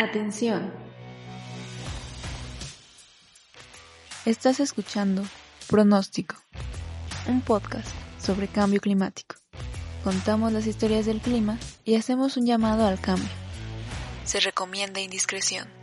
Atención. Estás escuchando Pronóstico, un podcast sobre cambio climático. Contamos las historias del clima y hacemos un llamado al cambio. Se recomienda indiscreción.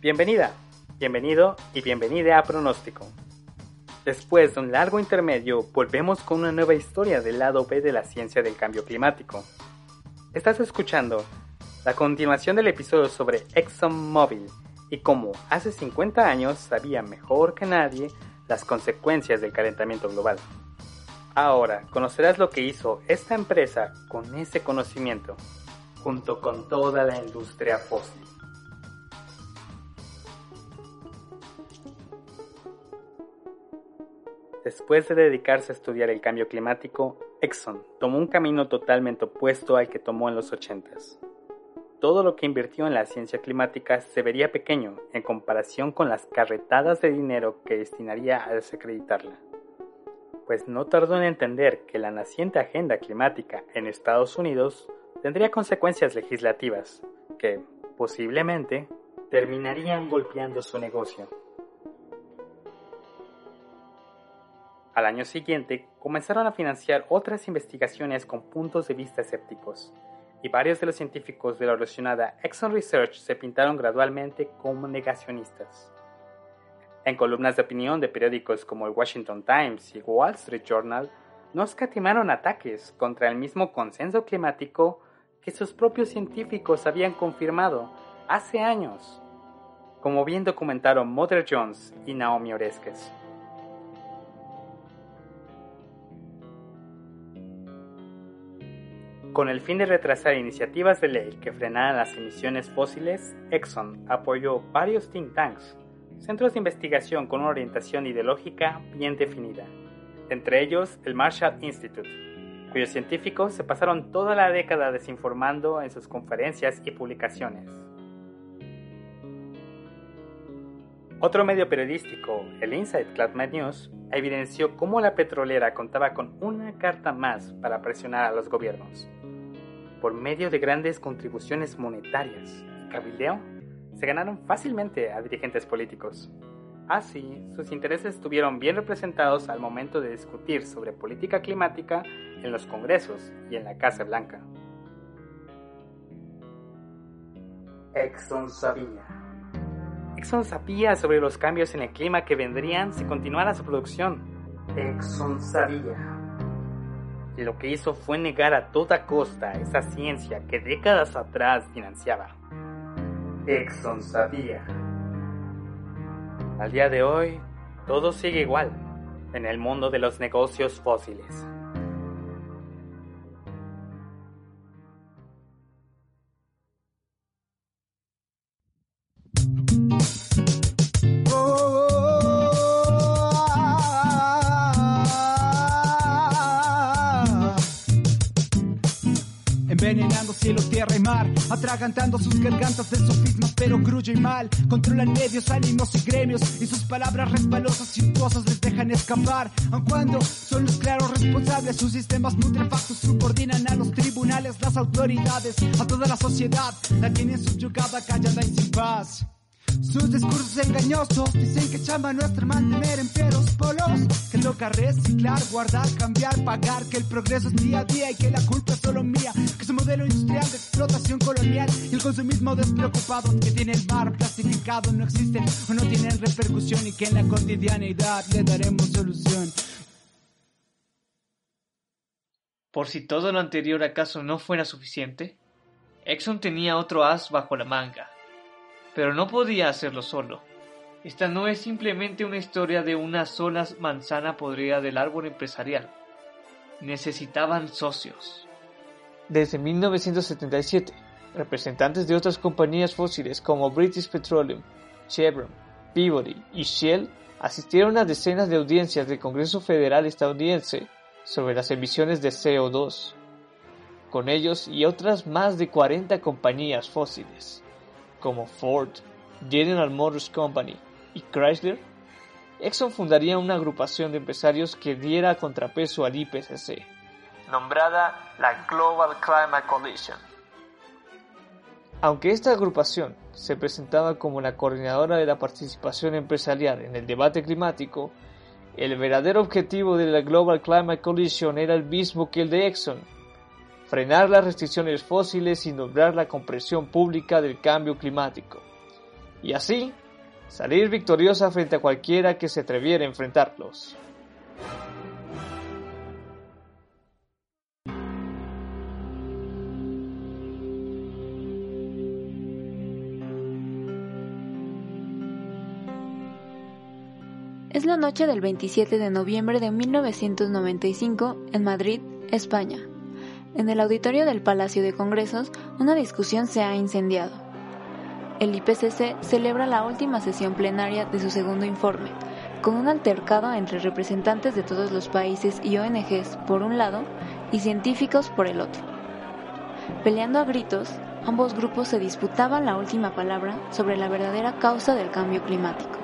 Bienvenida, bienvenido y bienvenida a Pronóstico. Después de un largo intermedio, volvemos con una nueva historia del lado B de la ciencia del cambio climático. Estás escuchando la continuación del episodio sobre ExxonMobil y cómo hace 50 años sabía mejor que nadie las consecuencias del calentamiento global. Ahora conocerás lo que hizo esta empresa con ese conocimiento, junto con toda la industria fósil. Después de dedicarse a estudiar el cambio climático, Exxon tomó un camino totalmente opuesto al que tomó en los 80s. Todo lo que invirtió en la ciencia climática se vería pequeño en comparación con las carretadas de dinero que destinaría a desacreditarla. Pues no tardó en entender que la naciente agenda climática en Estados Unidos tendría consecuencias legislativas que, posiblemente, terminarían golpeando su negocio. Al año siguiente, comenzaron a financiar otras investigaciones con puntos de vista escépticos, y varios de los científicos de la relacionada Exxon Research se pintaron gradualmente como negacionistas. En columnas de opinión de periódicos como el Washington Times y Wall Street Journal, no escatimaron ataques contra el mismo consenso climático que sus propios científicos habían confirmado hace años, como bien documentaron Mother Jones y Naomi Oreskes. Con el fin de retrasar iniciativas de ley que frenaran las emisiones fósiles, Exxon apoyó varios think tanks, centros de investigación con una orientación ideológica bien definida, entre ellos el Marshall Institute, cuyos científicos se pasaron toda la década desinformando en sus conferencias y publicaciones. Otro medio periodístico, el Inside Climate News, evidenció cómo la petrolera contaba con una carta más para presionar a los gobiernos por medio de grandes contribuciones monetarias y cabildeo, se ganaron fácilmente a dirigentes políticos. Así, sus intereses estuvieron bien representados al momento de discutir sobre política climática en los congresos y en la Casa Blanca. Exxon sabía. Exxon sabía sobre los cambios en el clima que vendrían si continuara su producción. Exxon sabía lo que hizo fue negar a toda costa esa ciencia que décadas atrás financiaba. Exxon sabía. Al día de hoy, todo sigue igual en el mundo de los negocios fósiles. Atragantando sus gargantas de sofismas, pero gruyo y mal. Controlan medios, ánimos y gremios, y sus palabras resbalosas y les dejan escapar. Aun cuando son los claros responsables, sus sistemas putrefactos subordinan a los tribunales, las autoridades, a toda la sociedad, la tienen subyugada, callada y sin paz. Sus discursos engañosos dicen que chamba nuestra mantener en peros polos. Que loca reciclar, guardar, cambiar, pagar. Que el progreso es día a día y que la culpa es solo mía. Que su modelo industrial de explotación colonial y el consumismo despreocupado que tiene el mar plastificado no existen o no tienen repercusión y que en la cotidianeidad le daremos solución. Por si todo lo anterior acaso no fuera suficiente, Exxon tenía otro as bajo la manga Pero no podía hacerlo solo. Esta no es simplemente una historia de una sola manzana podrida del árbol empresarial. Necesitaban socios. Desde 1977, representantes de otras compañías fósiles como British Petroleum, Chevron, Peabody y Shell asistieron a decenas de audiencias del Congreso Federal estadounidense sobre las emisiones de CO2. Con ellos y otras más de 40 compañías fósiles, como Ford, General Motors Company y Chrysler, Exxon fundaría una agrupación de empresarios que diera contrapeso al IPCC, nombrada la Global Climate Coalition. Aunque esta agrupación se presentaba como la coordinadora de la participación empresarial en el debate climático, el verdadero objetivo de la Global Climate Coalition era el mismo que el de Exxon, frenar las restricciones fósiles y lograr la comprensión pública del cambio climático, y así salir victoriosa frente a cualquiera que se atreviera a enfrentarlos. Es la noche del 27 de noviembre de 1995 en Madrid, España. En el auditorio del Palacio de Congresos, una discusión se ha incendiado. El IPCC celebra la última sesión plenaria de su segundo informe, con un altercado entre representantes de todos los países y ONGs por un lado y científicos por el otro. Peleando a gritos, ambos grupos se disputaban la última palabra sobre la verdadera causa del cambio climático.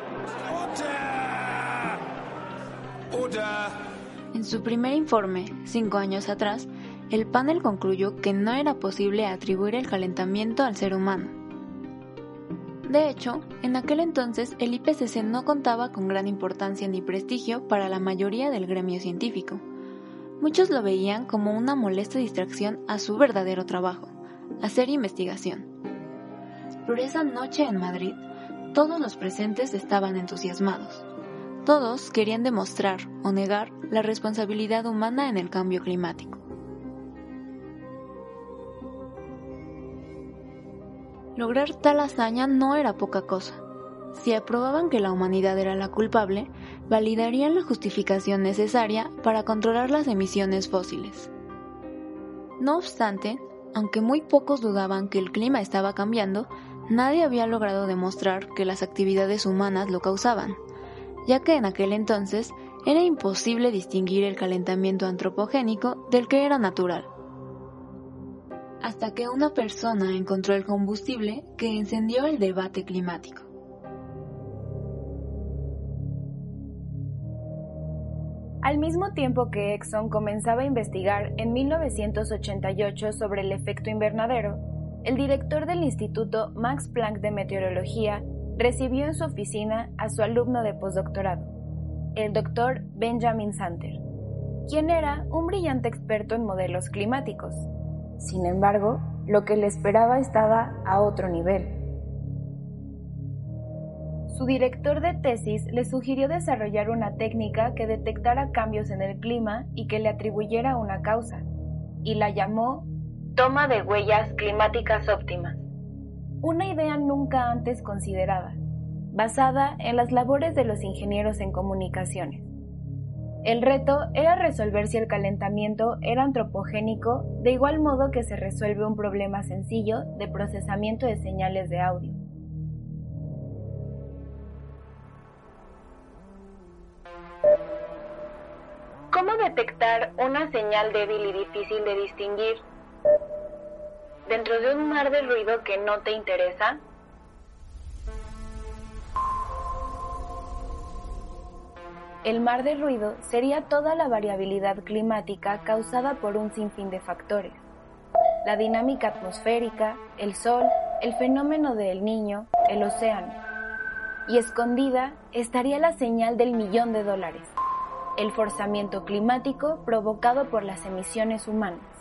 En su primer informe, cinco años atrás, el panel concluyó que no era posible atribuir el calentamiento al ser humano. De hecho, en aquel entonces el IPCC no contaba con gran importancia ni prestigio para la mayoría del gremio científico. Muchos lo veían como una molesta distracción a su verdadero trabajo, hacer investigación. Por esa noche en Madrid, todos los presentes estaban entusiasmados. Todos querían demostrar o negar la responsabilidad humana en el cambio climático. Lograr tal hazaña no era poca cosa. Si aprobaban que la humanidad era la culpable, validarían la justificación necesaria para controlar las emisiones fósiles. No obstante, aunque muy pocos dudaban que el clima estaba cambiando, nadie había logrado demostrar que las actividades humanas lo causaban ya que en aquel entonces era imposible distinguir el calentamiento antropogénico del que era natural. Hasta que una persona encontró el combustible que encendió el debate climático. Al mismo tiempo que Exxon comenzaba a investigar en 1988 sobre el efecto invernadero, el director del Instituto Max Planck de Meteorología recibió en su oficina a su alumno de postdoctorado, el doctor Benjamin Santer, quien era un brillante experto en modelos climáticos. Sin embargo, lo que le esperaba estaba a otro nivel. Su director de tesis le sugirió desarrollar una técnica que detectara cambios en el clima y que le atribuyera una causa, y la llamó toma de huellas climáticas óptimas una idea nunca antes considerada, basada en las labores de los ingenieros en comunicaciones. El reto era resolver si el calentamiento era antropogénico de igual modo que se resuelve un problema sencillo de procesamiento de señales de audio. ¿Cómo detectar una señal débil y difícil de distinguir dentro de un mar de ruido que no te interesa? El mar de ruido sería toda la variabilidad climática causada por un sinfín de factores. La dinámica atmosférica, el sol, el fenómeno del niño, el océano. Y escondida estaría la señal del millón de dólares, el forzamiento climático provocado por las emisiones humanas.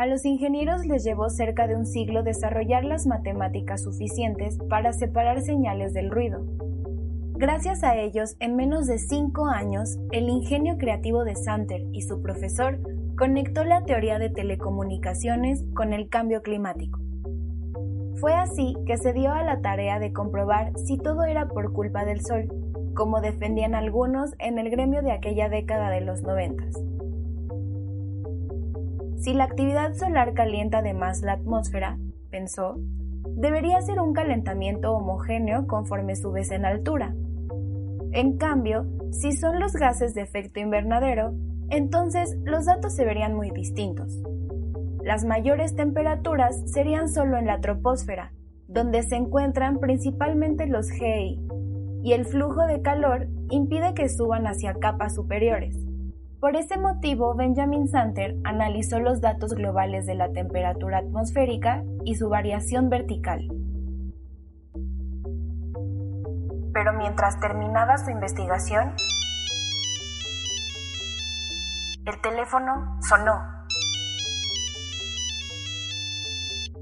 A los ingenieros les llevó cerca de un siglo desarrollar las matemáticas suficientes para separar señales del ruido. Gracias a ellos, en menos de cinco años, el ingenio creativo de Santer y su profesor conectó la teoría de telecomunicaciones con el cambio climático. Fue así que se dio a la tarea de comprobar si todo era por culpa del Sol, como defendían algunos en el gremio de aquella década de los noventas. Si la actividad solar calienta además la atmósfera, pensó, debería ser un calentamiento homogéneo conforme subes en altura. En cambio, si son los gases de efecto invernadero, entonces los datos se verían muy distintos. Las mayores temperaturas serían solo en la troposfera, donde se encuentran principalmente los GI, y el flujo de calor impide que suban hacia capas superiores. Por ese motivo, Benjamin Santer analizó los datos globales de la temperatura atmosférica y su variación vertical. Pero mientras terminaba su investigación, el teléfono sonó.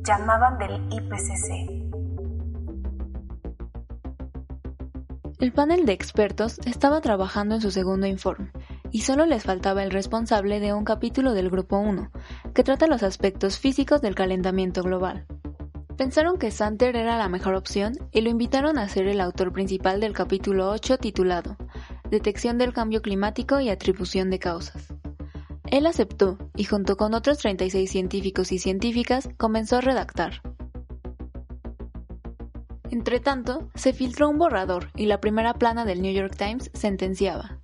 Llamaban del IPCC. El panel de expertos estaba trabajando en su segundo informe y solo les faltaba el responsable de un capítulo del Grupo 1, que trata los aspectos físicos del calentamiento global. Pensaron que Santer era la mejor opción y lo invitaron a ser el autor principal del capítulo 8 titulado Detección del cambio climático y atribución de causas. Él aceptó y junto con otros 36 científicos y científicas comenzó a redactar. Entretanto, se filtró un borrador y la primera plana del New York Times sentenciaba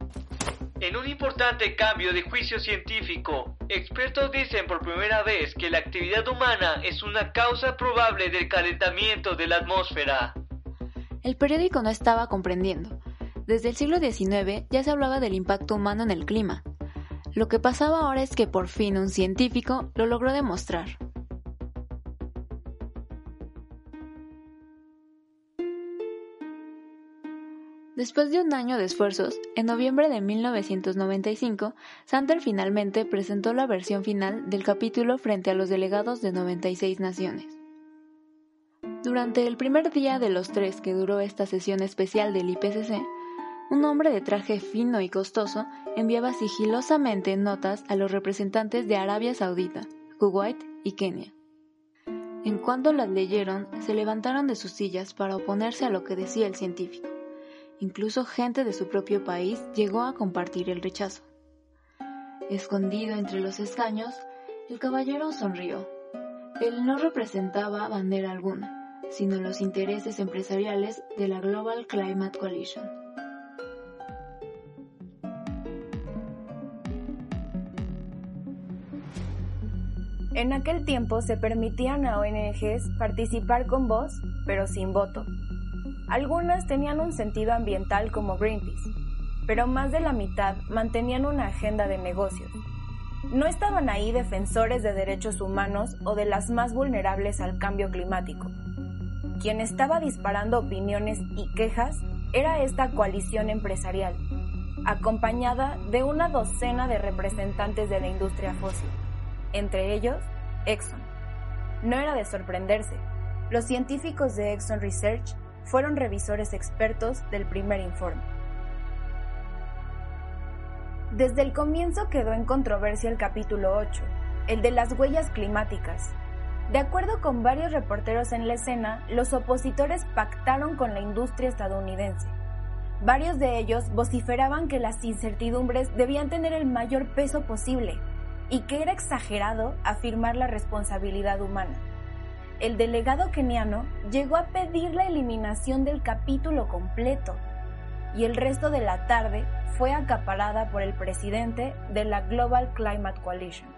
en un importante cambio de juicio científico, expertos dicen por primera vez que la actividad humana es una causa probable del calentamiento de la atmósfera. El periódico no estaba comprendiendo. Desde el siglo XIX ya se hablaba del impacto humano en el clima. Lo que pasaba ahora es que por fin un científico lo logró demostrar. Después de un año de esfuerzos, en noviembre de 1995, Sander finalmente presentó la versión final del capítulo frente a los delegados de 96 naciones. Durante el primer día de los tres que duró esta sesión especial del IPCC, un hombre de traje fino y costoso enviaba sigilosamente notas a los representantes de Arabia Saudita, Kuwait y Kenia. En cuanto las leyeron, se levantaron de sus sillas para oponerse a lo que decía el científico. Incluso gente de su propio país llegó a compartir el rechazo. Escondido entre los escaños, el caballero sonrió. Él no representaba bandera alguna, sino los intereses empresariales de la Global Climate Coalition. En aquel tiempo se permitían a ONGs participar con voz, pero sin voto, algunas tenían un sentido ambiental como Greenpeace, pero más de la mitad mantenían una agenda de negocios. No estaban ahí defensores de derechos humanos o de las más vulnerables al cambio climático. Quien estaba disparando opiniones y quejas era esta coalición empresarial, acompañada de una docena de representantes de la industria fósil, entre ellos Exxon. No era de sorprenderse. Los científicos de Exxon Research fueron revisores expertos del primer informe. Desde el comienzo quedó en controversia el capítulo 8, el de las huellas climáticas. De acuerdo con varios reporteros en la escena, los opositores pactaron con la industria estadounidense. Varios de ellos vociferaban que las incertidumbres debían tener el mayor peso posible y que era exagerado afirmar la responsabilidad humana el delegado keniano llegó a pedir la eliminación del capítulo completo y el resto de la tarde fue acaparada por el presidente de la Global Climate Coalition.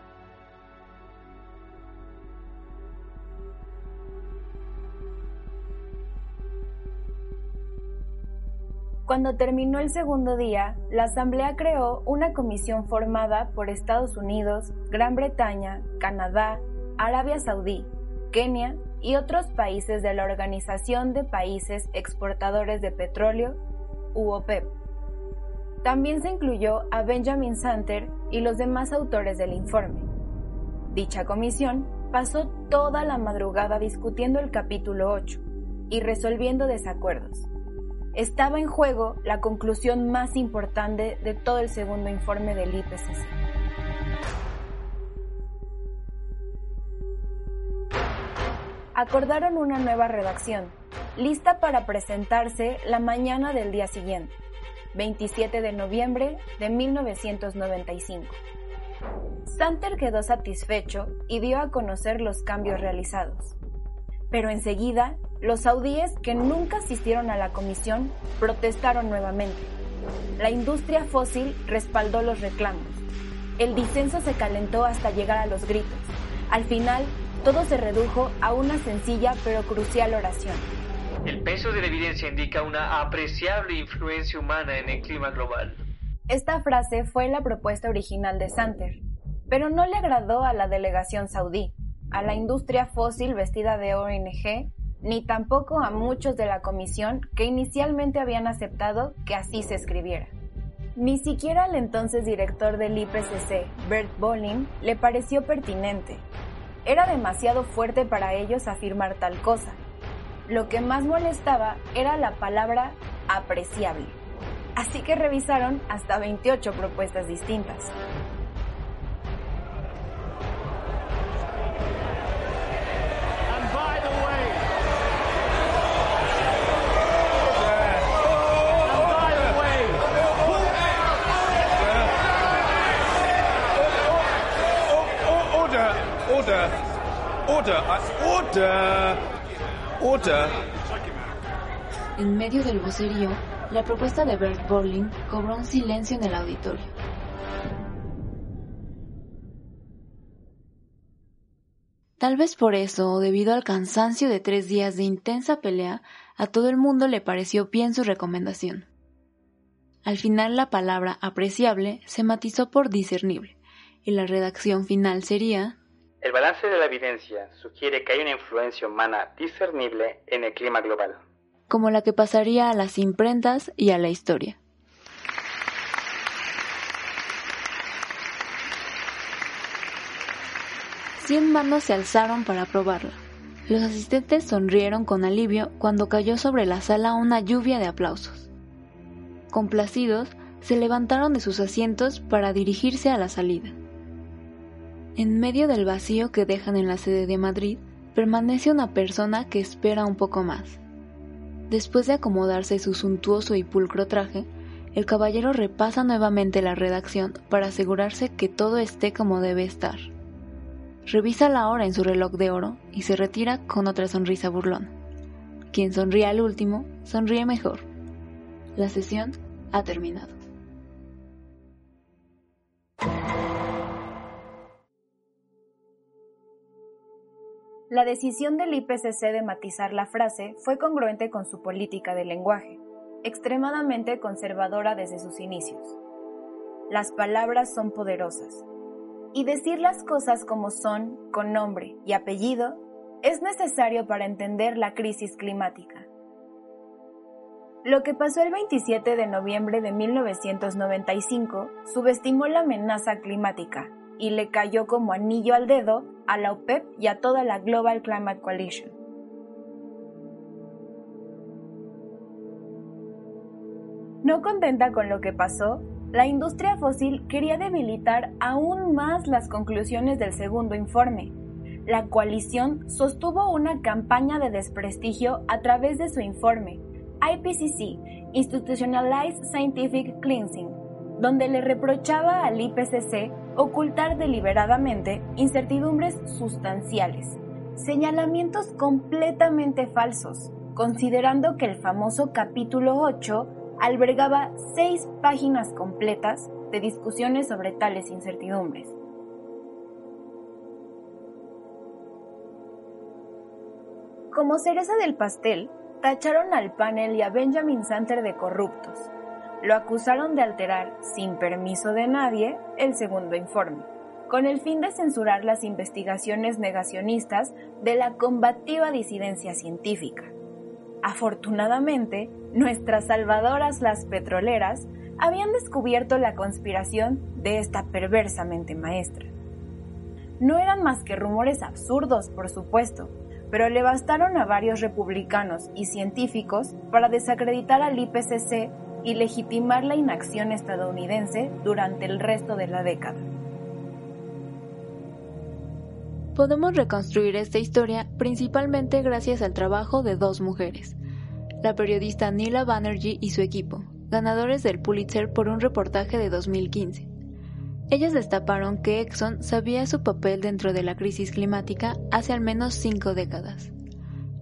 Cuando terminó el segundo día, la Asamblea creó una comisión formada por Estados Unidos, Gran Bretaña, Canadá, Arabia Saudí, Kenia y otros países de la Organización de Países Exportadores de Petróleo, UOPEP. También se incluyó a Benjamin Santer y los demás autores del informe. Dicha comisión pasó toda la madrugada discutiendo el capítulo 8 y resolviendo desacuerdos. estaba en juego la conclusión más importante de todo el segundo informe del IPCC. Acordaron una nueva redacción, lista para presentarse la mañana del día siguiente, 27 de noviembre de 1995. Santer quedó satisfecho y dio a conocer los cambios realizados. Pero enseguida, los saudíes que nunca asistieron a la comisión protestaron nuevamente. La industria fósil respaldó los reclamos. El disenso se calentó hasta llegar a los gritos. Al final, todo se redujo a una sencilla pero crucial oración. El peso de la evidencia indica una apreciable influencia humana en el clima global. Esta frase fue la propuesta original de Santer, pero no le agradó a la delegación saudí, a la industria fósil vestida de ONG, ni tampoco a muchos de la comisión que inicialmente habían aceptado que así se escribiera. Ni siquiera al entonces director del IPCC, Bert Bolin, le pareció pertinente. Era demasiado fuerte para ellos afirmar tal cosa. Lo que más molestaba era la palabra apreciable. Así que revisaron hasta 28 propuestas distintas. En medio del vocerío, la propuesta de Bert Borling cobró un silencio en el auditorio. Tal vez por eso, o debido al cansancio de tres días de intensa pelea, a todo el mundo le pareció bien su recomendación. Al final la palabra apreciable se matizó por discernible, y la redacción final sería el balance de la evidencia sugiere que hay una influencia humana discernible en el clima global. Como la que pasaría a las imprentas y a la historia. Cien manos se alzaron para aprobarla. Los asistentes sonrieron con alivio cuando cayó sobre la sala una lluvia de aplausos. Complacidos, se levantaron de sus asientos para dirigirse a la salida. En medio del vacío que dejan en la sede de Madrid, permanece una persona que espera un poco más. Después de acomodarse su suntuoso y pulcro traje, el caballero repasa nuevamente la redacción para asegurarse que todo esté como debe estar. Revisa la hora en su reloj de oro y se retira con otra sonrisa burlona. Quien sonríe al último, sonríe mejor. La sesión ha terminado. La decisión del IPCC de matizar la frase fue congruente con su política de lenguaje, extremadamente conservadora desde sus inicios. Las palabras son poderosas, y decir las cosas como son, con nombre y apellido, es necesario para entender la crisis climática. Lo que pasó el 27 de noviembre de 1995 subestimó la amenaza climática y le cayó como anillo al dedo a la OPEP y a toda la Global Climate Coalition. No contenta con lo que pasó, la industria fósil quería debilitar aún más las conclusiones del segundo informe. La coalición sostuvo una campaña de desprestigio a través de su informe, IPCC, Institutionalized Scientific Cleansing, donde le reprochaba al IPCC ocultar deliberadamente incertidumbres sustanciales, señalamientos completamente falsos, considerando que el famoso capítulo 8 albergaba seis páginas completas de discusiones sobre tales incertidumbres. Como cereza del pastel, tacharon al panel y a Benjamin Santer de corruptos, lo acusaron de alterar, sin permiso de nadie, el segundo informe, con el fin de censurar las investigaciones negacionistas de la combativa disidencia científica. Afortunadamente, nuestras salvadoras las petroleras habían descubierto la conspiración de esta perversamente maestra. No eran más que rumores absurdos, por supuesto, pero le bastaron a varios republicanos y científicos para desacreditar al IPCC y legitimar la inacción estadounidense durante el resto de la década. Podemos reconstruir esta historia principalmente gracias al trabajo de dos mujeres, la periodista Nila Banerjee y su equipo, ganadores del Pulitzer por un reportaje de 2015. Ellas destaparon que Exxon sabía su papel dentro de la crisis climática hace al menos cinco décadas.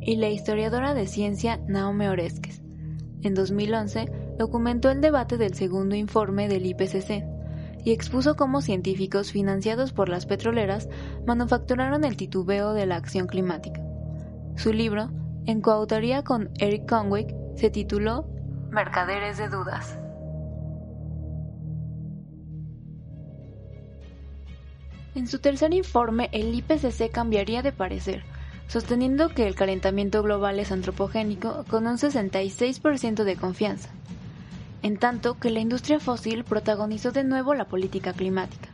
Y la historiadora de ciencia Naomi Oreskes, en 2011, documentó el debate del segundo informe del IPCC y expuso cómo científicos financiados por las petroleras manufacturaron el titubeo de la acción climática. Su libro, en coautoría con Eric Conwick, se tituló Mercaderes de Dudas. En su tercer informe, el IPCC cambiaría de parecer, sosteniendo que el calentamiento global es antropogénico con un 66% de confianza, en tanto que la industria fósil protagonizó de nuevo la política climática.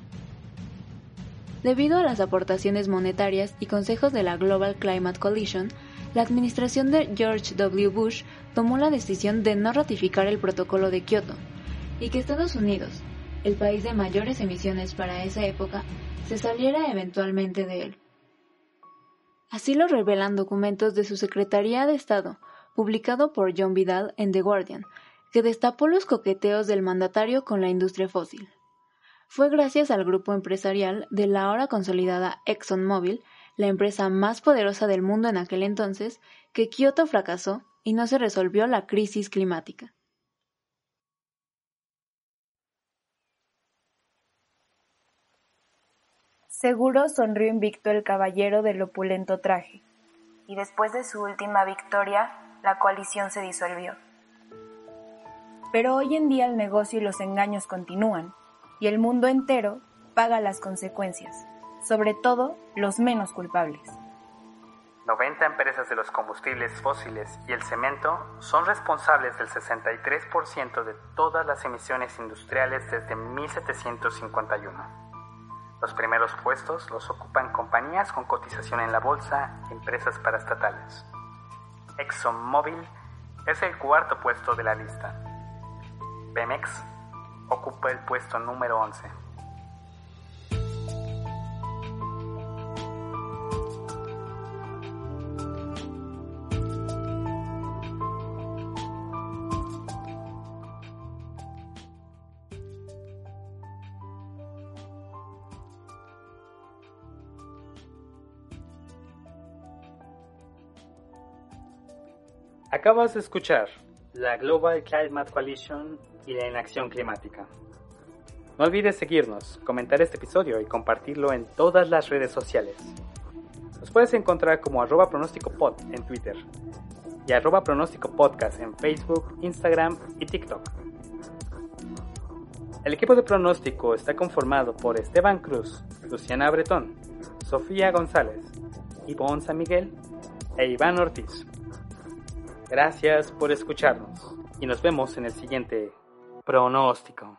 Debido a las aportaciones monetarias y consejos de la Global Climate Coalition, la administración de George W. Bush tomó la decisión de no ratificar el protocolo de Kioto y que Estados Unidos, el país de mayores emisiones para esa época, se saliera eventualmente de él. Así lo revelan documentos de su Secretaría de Estado, publicado por John Vidal en The Guardian, que destapó los coqueteos del mandatario con la industria fósil. Fue gracias al grupo empresarial de la ahora consolidada ExxonMobil la empresa más poderosa del mundo en aquel entonces, que Kioto fracasó y no se resolvió la crisis climática. Seguro sonrió invicto el caballero del opulento traje, y después de su última victoria, la coalición se disolvió. Pero hoy en día el negocio y los engaños continúan, y el mundo entero paga las consecuencias sobre todo los menos culpables. 90 empresas de los combustibles fósiles y el cemento son responsables del 63% de todas las emisiones industriales desde 1751. Los primeros puestos los ocupan compañías con cotización en la bolsa y empresas paraestatales. ExxonMobil es el cuarto puesto de la lista. Pemex ocupa el puesto número 11. Acabas de escuchar la Global Climate Coalition y la inacción climática. No olvides seguirnos, comentar este episodio y compartirlo en todas las redes sociales. Nos puedes encontrar como arroba pronóstico pod en Twitter y arroba pronóstico podcast en Facebook, Instagram y TikTok. El equipo de pronóstico está conformado por Esteban Cruz, Luciana Bretón, Sofía González, Ivonne San Miguel e Iván Ortiz. Gracias por escucharnos y nos vemos en el siguiente pronóstico.